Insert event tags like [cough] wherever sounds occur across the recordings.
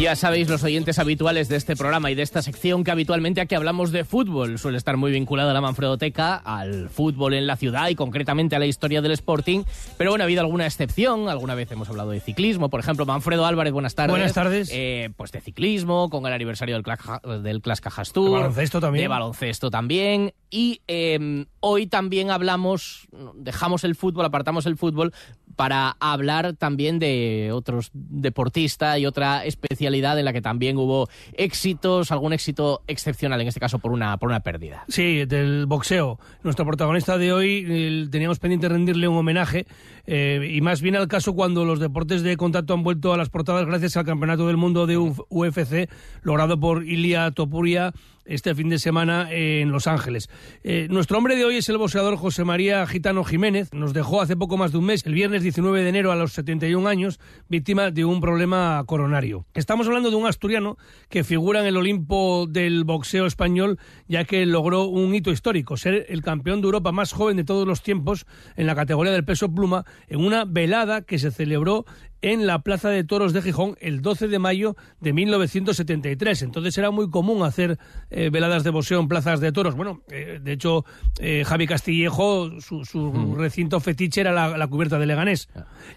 ya sabéis, los oyentes habituales de este programa y de esta sección, que habitualmente aquí hablamos de fútbol. Suele estar muy vinculado a la Manfredoteca, al fútbol en la ciudad y concretamente a la historia del Sporting. Pero bueno, ha habido alguna excepción. Alguna vez hemos hablado de ciclismo. Por ejemplo, Manfredo Álvarez, buenas tardes. Buenas tardes. Eh, pues de ciclismo, con el aniversario del, Clas del Cajas Tour. De baloncesto también. De baloncesto también. Y em, hoy también hablamos, dejamos el fútbol, apartamos el fútbol para hablar también de otros deportistas y otra especialidad en la que también hubo éxitos, algún éxito excepcional, en este caso por una, por una pérdida. Sí, del boxeo. Nuestro protagonista de hoy teníamos pendiente rendirle un homenaje eh, y más bien al caso cuando los deportes de contacto han vuelto a las portadas gracias al Campeonato del Mundo de UFC logrado por Ilia Topuria este fin de semana en Los Ángeles. Eh, nuestro hombre de hoy es el boxeador José María Gitano Jiménez. Nos dejó hace poco más de un mes, el viernes 19 de enero a los 71 años, víctima de un problema coronario. Estamos hablando de un asturiano que figura en el Olimpo del boxeo español, ya que logró un hito histórico, ser el campeón de Europa más joven de todos los tiempos en la categoría del peso pluma, en una velada que se celebró en la Plaza de Toros de Gijón el 12 de mayo de 1973. Entonces era muy común hacer eh, veladas de boxeo en plazas de toros. Bueno, eh, de hecho, eh, Javi Castillejo, su, mm. recinto fetiche era la, cubierta de Leganés.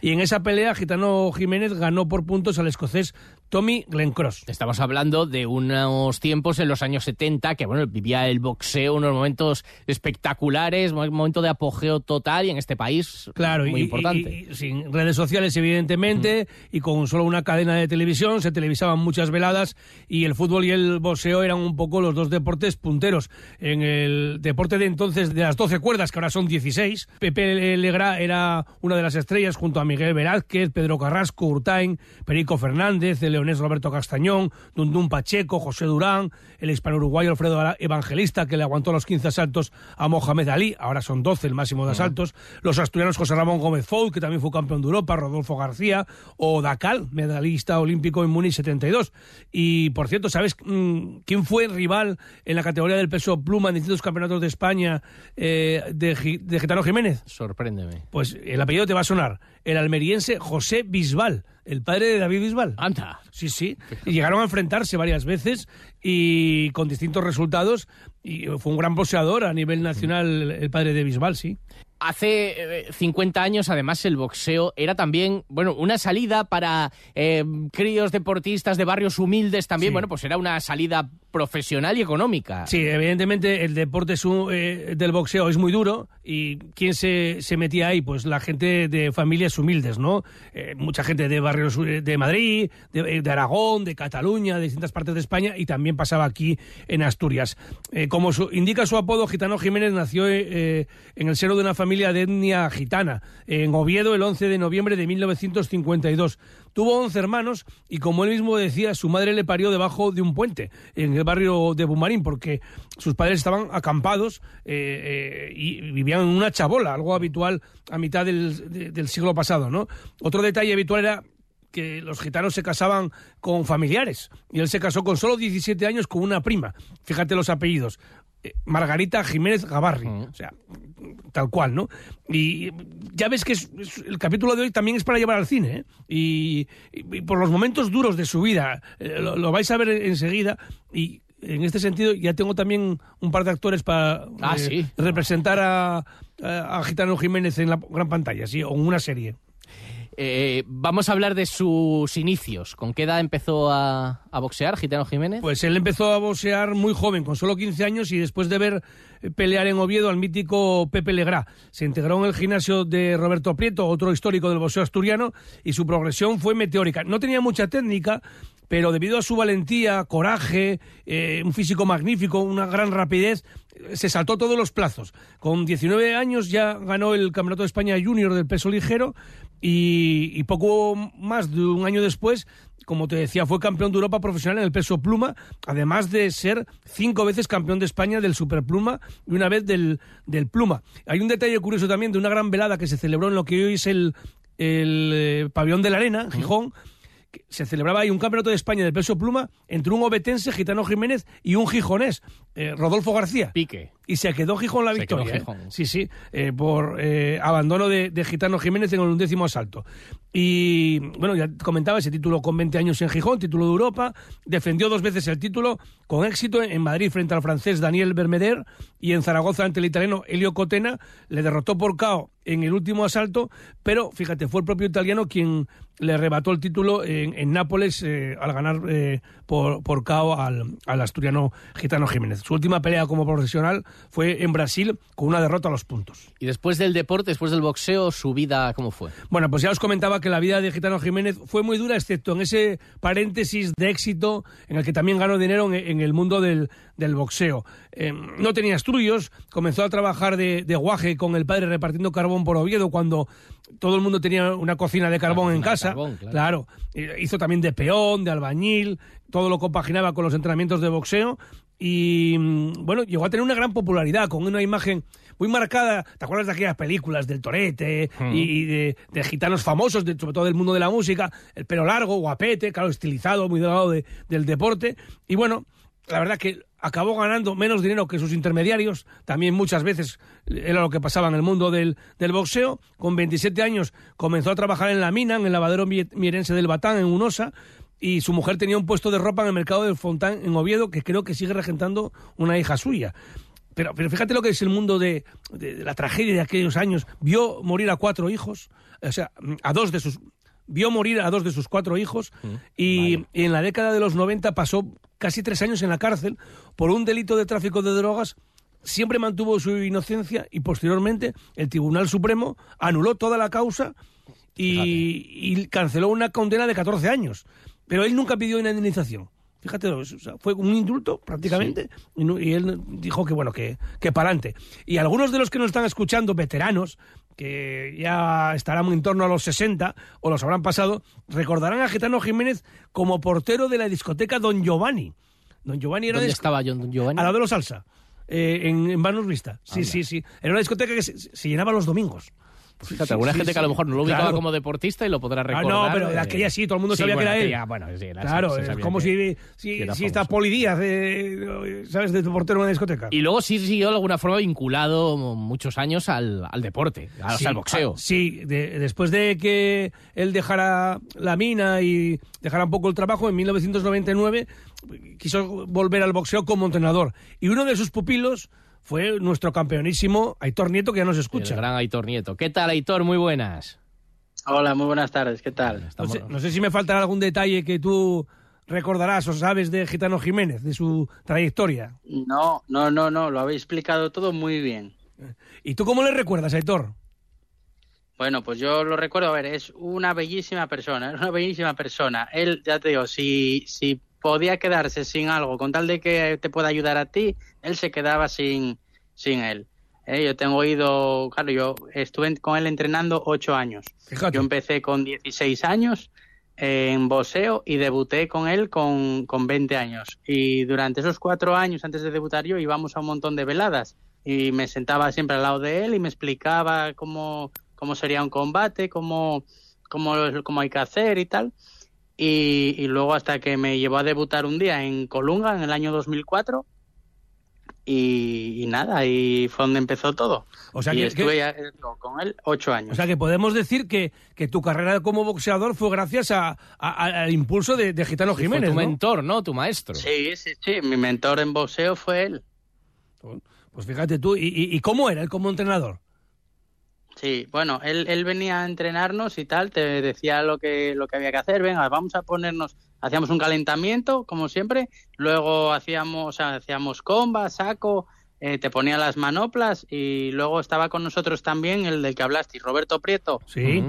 Y en esa pelea, Gitano Jiménez ganó por puntos al escocés Tommy Glencross. Estamos hablando de unos tiempos en los años 70 que, bueno, vivía el boxeo, unos momentos espectaculares, un momento de apogeo total y en este país claro, muy importante. Y, sin redes sociales, evidentemente, y con solo una cadena de televisión, se televisaban muchas veladas y el fútbol y el boxeo eran un poco los dos deportes punteros. En el deporte de entonces de las 12 cuerdas, que ahora son 16, Pepe Legra era una de las estrellas junto a Miguel Velázquez, Pedro Carrasco, Urtain, Perico Fernández, Roberto Castañón, Dundún Pacheco, José Durán, el hispano-uruguayo Alfredo Evangelista, que le aguantó los 15 asaltos a Mohamed Ali, ahora son 12 el máximo de asaltos, los asturianos José Ramón Gómez Foul, que también fue campeón de Europa, Rodolfo García, o Dacal, medallista olímpico en Múnich 72. Y, por cierto, ¿sabes mm, quién fue rival en la categoría del peso pluma en distintos campeonatos de España eh, de, de Getano Jiménez? Sorpréndeme. Pues el apellido te va a sonar. El almeriense José Bisbal el padre de David Bisbal. Anda. Sí, sí. Y llegaron a enfrentarse varias veces y con distintos resultados. Y fue un gran boxeador a nivel nacional el padre de Bisbal, sí. Hace 50 eh, años, además, el boxeo era también, bueno, una salida para eh, críos deportistas de barrios humildes también. Bueno, pues era una salida profesional y económica. Sí, evidentemente el deporte eh, del boxeo es muy duro y ¿quién se, se, metía ahí? Pues la gente de familias humildes, ¿no? mucha gente de barrios de Madrid, de, Aragón, de Cataluña, de distintas partes de España y también pasaba aquí en Asturias. como indica su apodo, Gitano Jiménez nació en el seno de una familia de etnia gitana, en Oviedo el 11 de noviembre de 1952. Tuvo 11 hermanos y, como él mismo decía, su madre le parió debajo de un puente, en el barrio de Bumarín, porque sus padres estaban acampados eh, eh, y vivían en una chabola, algo habitual a mitad del, del siglo pasado. ¿no? Otro detalle habitual era que los gitanos se casaban con familiares y él se casó con solo 17 años con una prima. Fíjate los apellidos. Eh, Margarita Jiménez Gavarri. O sea, tal cual, ¿no? Y ya ves que el capítulo de hoy también es para llevar al cine, ¿eh? y, por los momentos duros de su vida, eh, lo, vais a ver enseguida, y en este sentido ya tengo también un par de actores para ah, representar a, a, Gitano Jiménez en la gran pantalla, sí, o en una serie. Eh, vamos a hablar de sus inicios. ¿Con qué edad empezó a, boxear Gitano Jiménez? Pues él empezó a boxear muy joven, con solo 15 años y después de ver eh, pelear en Oviedo al mítico Pepe Legrá. Se integró en el gimnasio de Roberto Prieto, otro histórico del boxeo asturiano, y su progresión fue meteórica. No tenía mucha técnica, pero debido a su valentía, coraje, eh, un físico magnífico, una gran rapidez, se saltó todos los plazos. Con 19 años ya ganó el Campeonato de España Junior del peso ligero y, y poco más de un año después como te decía, fue campeón de Europa profesional en el peso pluma, además de ser cinco veces campeón de España del superpluma y una vez del, del pluma. Hay un detalle curioso también de una gran velada que se celebró en lo que hoy es el, el eh, pabellón de la arena, Gijón, se celebraba ahí un campeonato de España del peso pluma entre un obetense, Gitano Jiménez, y un gijonés, eh, Rodolfo García. Pique. Y se quedó Gijón la Se quedó victoria. ¿eh? Gijón. Sí, sí, eh, por abandono de, de Gitano Jiménez en el undécimo asalto. Y bueno, ya comentaba ese título con 20 años en Gijón, título de Europa. Defendió dos veces el título con éxito en Madrid frente al francés Daniel Bermeder y en Zaragoza ante el italiano Elio Cotena. Le derrotó por KO en el último asalto, pero fíjate, fue el propio italiano quien le arrebató el título en, en Nápoles eh, al ganar eh, por, por KO al, al asturiano Gitano Jiménez. Su última pelea como profesional fue en Brasil con una derrota a los puntos. Y después del deporte, después del boxeo, su vida, ¿cómo fue? Bueno, pues ya os comentaba que la vida de Gitano Jiménez fue muy dura, excepto en ese paréntesis de éxito en el que también ganó dinero en, en el mundo del, del boxeo. Eh, no tenía estudios, comenzó a trabajar de, de guaje con el padre repartiendo carbón por Oviedo cuando todo el mundo tenía una cocina de carbón en casa. carbón, claro. claro. Hizo también de peón, de albañil, todo lo compaginaba con los entrenamientos de boxeo y mm, bueno, llegó a tener una gran popularidad con una imagen muy marcada. ¿Te acuerdas de aquellas películas del Torete y, y de, de gitanos famosos, de- sobre todo del mundo de la música? El pelo largo, guapete, claro, estilizado, muy delgado de- del deporte. Y bueno, la verdad que acabó ganando menos dinero que sus intermediarios. También muchas veces era lo que pasaba en el mundo del, del boxeo. Con 27 años comenzó a trabajar en la mina, en el lavadero mie- mierense del Batán, en Unosa. Y su mujer tenía un puesto de ropa en el mercado del Fontán, en Oviedo, que creo que sigue regentando una hija suya. Pero, pero fíjate lo que es el mundo de, de- de la tragedia de aquellos años. Vio morir a cuatro hijos, o sea, a dos de sus. Vio morir a dos de sus cuatro hijos y, y en la década de los 90 pasó casi tres años en la cárcel por un delito de tráfico de drogas. Siempre mantuvo su inocencia y posteriormente el Tribunal Supremo anuló toda la causa y, y canceló una condena de 14 años. Pero él nunca pidió una indemnización. Fíjate, o sea, fue un indulto prácticamente y, no- y él dijo que bueno, que, que para adelante. Y algunos de los que nos están escuchando, veteranos, que ya estarán en torno a los 60 o los habrán pasado, recordarán a Gitano Jiménez como portero de la discoteca Don Giovanni. Don Giovanni era ¿Dónde estaba John Giovanni? al lado de los salsa, eh, en, en Vanos Vista. Sí, Anda. sí, sí. Era una discoteca que se, se llenaba los domingos. Fíjate, Sí, alguna sí, gente que a sí. lo mejor no lo ubicaba Claro. como deportista y lo podrá Ah, recordar. no, pero de eh, aquella sí, todo el mundo sí, sabía bueno, que era él. aquella, bueno, sí, era- Claro, es como que- si, si, si está famoso. Poli Díaz, eh, ¿sabes? De tu portero en una discoteca. Y luego sí siguió de alguna forma vinculado muchos años al, al deporte, al, Sí, al boxeo. ah, Sí, de- después de que él dejara la mina y dejara un poco el trabajo, en 1999 quiso volver al boxeo como entrenador. Y uno de sus pupilos fue nuestro campeonísimo Aitor Nieto, que ya nos El escucha. gran Aitor Nieto. ¿Qué tal, Aitor? Muy buenas. Hola, muy buenas tardes, ¿qué tal? No Estamos- sé, no sé si me faltará algún detalle que tú recordarás o sabes de Gitano Jiménez, de su trayectoria. No, no, no, no, lo habéis explicado todo muy bien. ¿Y tú cómo le recuerdas, Aitor? Bueno, pues yo lo recuerdo, a ver, es una bellísima persona, es una bellísima persona. Él, ya te digo, si, si podía quedarse sin algo, con tal de que te pueda ayudar a ti, él se quedaba sin, sin él. Eh, Yo tengo ido, claro, yo estuve con él entrenando ocho años. Fíjate. Yo empecé con 16 años en boxeo y debuté con él con, con 20 años. Y durante esos cuatro años antes de debutar yo íbamos a un montón de veladas y me sentaba siempre al lado de él y me explicaba cómo, cómo sería un combate, cómo, cómo, cómo hay que hacer y tal. Y, y luego hasta que me llevó a debutar un día en Colunga en el año 2004 y, y nada, ahí fue donde empezó todo. O sea y que- estuve que- ya, eh, con él ocho años. O sea que podemos decir que, que tu carrera como boxeador fue gracias a, a- al impulso de, de Gitano Jiménez. tu ¿no? mentor, ¿no? Tu maestro. Sí, sí, sí. Mi mentor en boxeo fue él. Pues fíjate tú, ¿y, y- y cómo era él como entrenador? Sí, bueno, él, él venía a entrenarnos y tal, te decía lo que, lo que había que hacer, venga, vamos a ponernos, hacíamos un calentamiento, como siempre, luego hacíamos, o sea, hacíamos comba, saco, eh, te ponía las manoplas y luego estaba con nosotros también el del que hablaste, Roberto Prieto. Sí.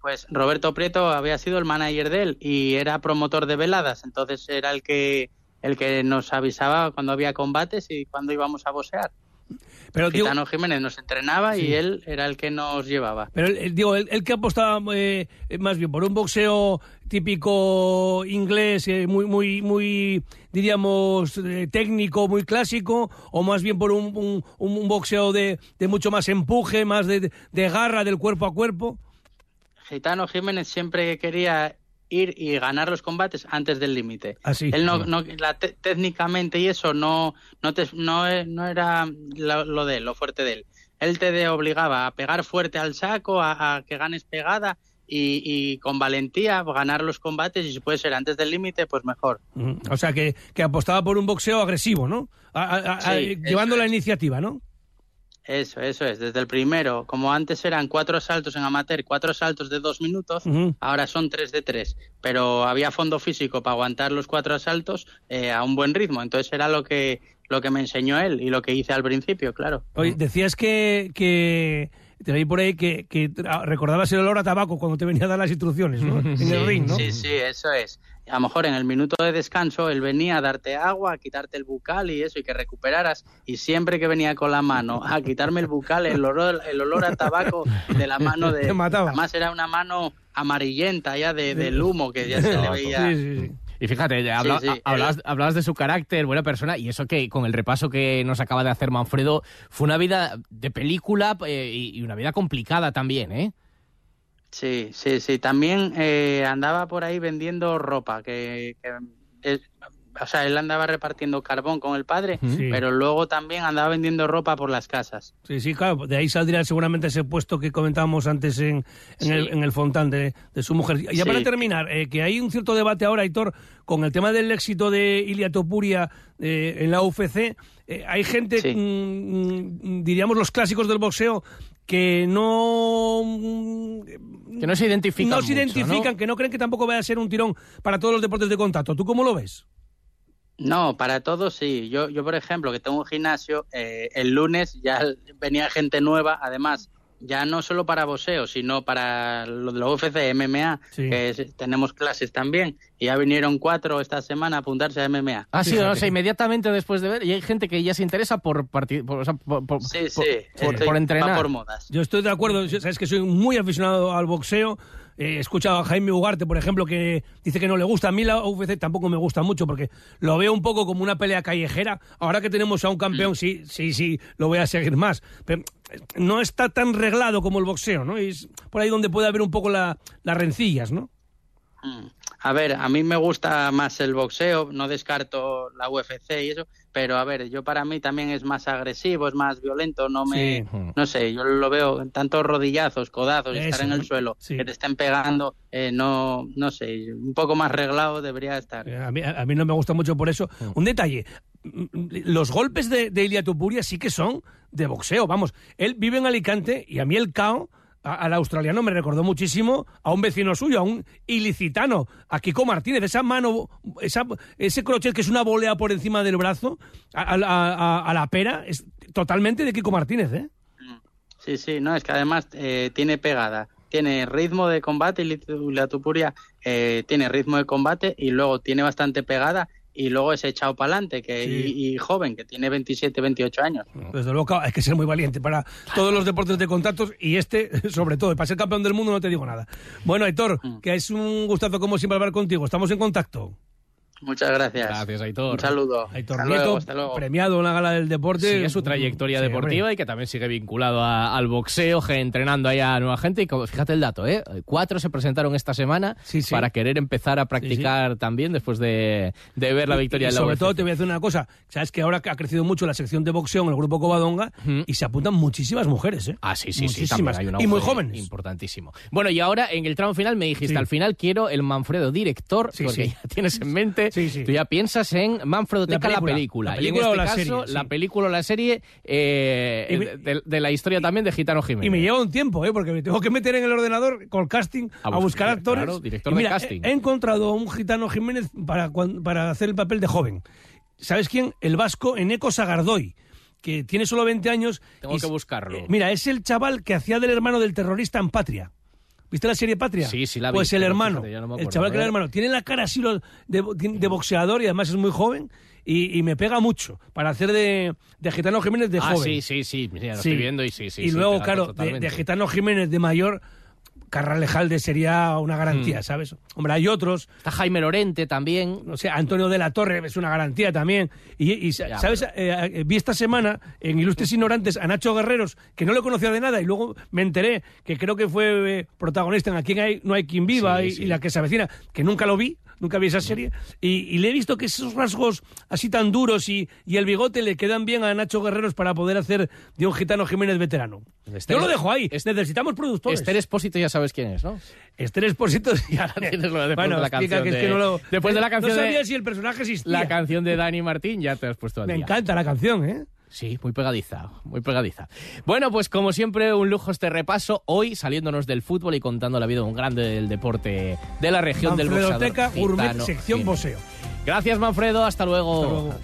Pues Roberto Prieto había sido el manager de él y era promotor de veladas, entonces era el que, el que nos avisaba cuando había combates y cuando íbamos a boxear. Pero, digo, Gitano Jiménez nos entrenaba y él era el que nos llevaba. pero digo, el, el que apostaba eh, más bien por un boxeo típico inglés, eh, muy, muy, muy, diríamos, eh, técnico, muy clásico, o más bien por un, un- un boxeo de, de mucho más empuje, más de, de garra del cuerpo a cuerpo. Gitano Jiménez siempre quería ir y ganar los combates antes del límite. Así. Él no, no la te- técnicamente y eso no no te- no, no era lo, lo de él, lo fuerte de él. Él te obligaba a pegar fuerte al saco, a, a que ganes pegada y, y con valentía ganar los combates y si puede ser antes del límite, pues mejor. O sea, que, que apostaba por un boxeo agresivo, ¿no? A- a- a- Sí, llevando la iniciativa, ¿no? Eso, eso es. Desde el primero, como antes eran cuatro asaltos en amateur, cuatro asaltos de dos minutos, ahora son tres de tres. Pero había fondo físico para aguantar los cuatro asaltos eh, a un buen ritmo. Entonces era lo que, lo que me enseñó él y lo que hice al principio, claro. Oye, decías que, que te leí por ahí que, que tra- recordabas el olor a tabaco cuando te venía a dar las instrucciones, ¿no? [laughs] En el ring, ¿no? Sí, sí, eso es. A lo mejor en el minuto de descanso él venía a darte agua, a quitarte el bucal y eso, y que recuperaras. Y siempre que venía con la mano a quitarme el bucal, el olor, el olor a tabaco de la mano de... [laughs] Te mataba. Además era una mano amarillenta ya de, del humo que ya se le veía. Sí, sí, sí. Y fíjate, ya habla- Sí, hablabas, hablabas de su carácter, buena persona, y eso que con el repaso que nos acaba de hacer Manfredo, fue una vida de película eh, y una vida complicada también, ¿eh? Sí, sí, sí. También eh, andaba por ahí vendiendo ropa, que, que es- o sea, él andaba repartiendo carbón con el padre, Sí. pero luego también andaba vendiendo ropa por las casas. Sí, sí, claro, de ahí saldría seguramente ese puesto que comentábamos antes en, en, Sí. el, en el Fontán de, de su mujer. Ya Sí. para terminar, eh, que hay un cierto debate ahora, Hitor, con el tema del éxito de Ilia Topuria eh, en la UFC. Eh, hay gente, Sí. mm, mm, diríamos los clásicos del boxeo, que no... mm, Que no se identifican No se mucho, identifican, ¿no? que no creen que tampoco vaya a ser un tirón para todos los deportes de contacto. ¿Tú cómo lo ves? No, para todos sí. Yo, yo por ejemplo, que tengo un gimnasio, eh, el lunes ya venía gente nueva, además, ya no solo para boxeo, sino para lo de la UFC, MMA, Sí. que es- tenemos clases también, y ya vinieron cuatro esta semana a apuntarse a MMA. Ah, sí, o sea, inmediatamente después de ver, y hay gente que ya se interesa por, parti- por, o sea, por, por- Sí, por- por- va entrenar. por modas. Yo estoy de acuerdo, sabes que soy muy aficionado al boxeo. He escuchado a Jaime Ugarte, por ejemplo, que dice que no le gusta. A mí la UFC tampoco me gusta mucho porque lo veo un poco como una pelea callejera. Ahora que tenemos a un campeón, sí, sí, sí, lo voy a seguir más. Pero eh, no está tan reglado como el boxeo, ¿no? Y es por ahí donde puede haber un poco la- las rencillas, ¿no? Mm. A ver, a mí me gusta más el boxeo, no descarto la UFC y eso, pero a ver, yo para mí también es más agresivo, es más violento, no me, Sí. no sé, yo lo veo tantos rodillazos, codazos, Eso, estar en el suelo, sí. que te estén pegando, eh, no, no sé, un poco más reglado debería estar. Eh, A mí, a mí no me gusta mucho por eso. Un detalle, mm, mm, los golpes de, de Ilia Tupuria sí que son de boxeo, vamos. Él vive en Alicante y a mí el KO, a- al australiano, me recordó muchísimo a un vecino suyo, a un ilicitano, a Kiko Martínez. Esa mano, esa, ese crochet que es una volea por encima del brazo, a, a- la pera, es totalmente de Kiko Martínez, ¿eh? Sí, sí, no, es que además eh, tiene pegada, tiene ritmo de combate y la tupuria eh, tiene ritmo de combate y luego tiene bastante pegada y luego es echado para adelante que, Sí. y, y joven, que tiene 27, 28 años. Desde luego hay que ser muy valiente para todos los deportes de contactos y este, [laughs] sobre todo, y para ser campeón del mundo no te digo nada. Bueno, Aitor, Mm. que es un gustazo como siempre hablar contigo. Estamos en contacto. Muchas gracias. Gracias, Aitor. Un saludo. Aitor Hasta Nieto, luego, hasta luego. premiado en la gala del deporte. Sigue su trayectoria Sí, deportiva hombre. y que también sigue vinculado a- al boxeo, que entrenando ahí a nueva gente. Y como- fíjate el dato, ¿eh? Cuatro se presentaron esta semana Sí, sí. para querer empezar a practicar también después de, de ver la victoria Y de la sobre UFC. todo te voy a decir una cosa, sabes que ahora ha crecido mucho la sección de boxeo en el grupo Covadonga y se apuntan muchísimas mujeres, ¿eh? Ah, sí, sí, sí, Muchísimas. también hay un y muy jóvenes. Importantísimo. Bueno, y ahora en el tramo final me dijiste, Sí. al final quiero el Manfredo director, Sí, porque sí. ya tienes en mente, Sí, sí. tú ya piensas en Manfredo La Teca, la película. película. La y película en o este la caso, serie, la película o la serie eh, me- de, de la historia también de Gitano Jiménez. Y me lleva un tiempo, ¿eh? porque me tengo que meter en el ordenador con casting a, A buscar actores. claro, director Y de casting. He, he encontrado a un gitano Jiménez para, para hacer el papel de joven. ¿Sabes quién? El vasco Eneco Sagardoy, que tiene solo 20 años. Tengo y que buscarlo. eh, mira, es el chaval que hacía del hermano del terrorista en Patria. ¿Viste la serie Patria? Sí, sí la vi, Pues el hermano, fíjate, no el chaval que era el hermano, tiene la cara así de, de boxeador y además es muy joven y, y me pega mucho para hacer de, de Gitano Jiménez de ah, joven. sí, sí, sí, mira, lo Sí. estoy viendo y sí, sí. y luego, claro, de, de Gitano Jiménez de mayor, Carralejalde sería una garantía, Mm. ¿sabes? Hombre, hay otros, Está Jaime Lorente también. no sé, Antonio de la Torre es una garantía también. Y, y, Ya, ¿sabes? Eh, eh, vi esta semana en Ilustres Ignorantes a Nacho Guerreros, que no le conocía de nada, y luego me enteré que creo que fue eh, protagonista en Aquí hay, no hay quien viva Sí, y, sí. y la que se avecina, que nunca lo vi. Nunca vi esa serie y, y le he visto que esos rasgos así tan duros y, y el bigote le quedan bien a Nacho Guerreros para poder hacer de un gitano Jiménez veterano. Esther- Yo lo dejo ahí. Es- Necesitamos productores. Esther Espósito ya sabes quién es, ¿no? Esther Expósito. Ya [laughs] tienes lo de- [laughs] bueno, de la canción que es de- que no lo- después de la canción No de- sabía si el personaje existía. La canción de Dani Martín ya te has puesto al Me día. encanta la canción, ¿eh? Sí, muy pegadiza, muy pegadiza. Bueno, pues como siempre, un lujo este repaso. Hoy saliéndonos del fútbol y contando la vida de un grande del deporte de la región del boxeador Manfredoteca Gourmet, gitano sección Jiménez. poseo. Gracias, Manfredo. Hasta luego. Hasta luego.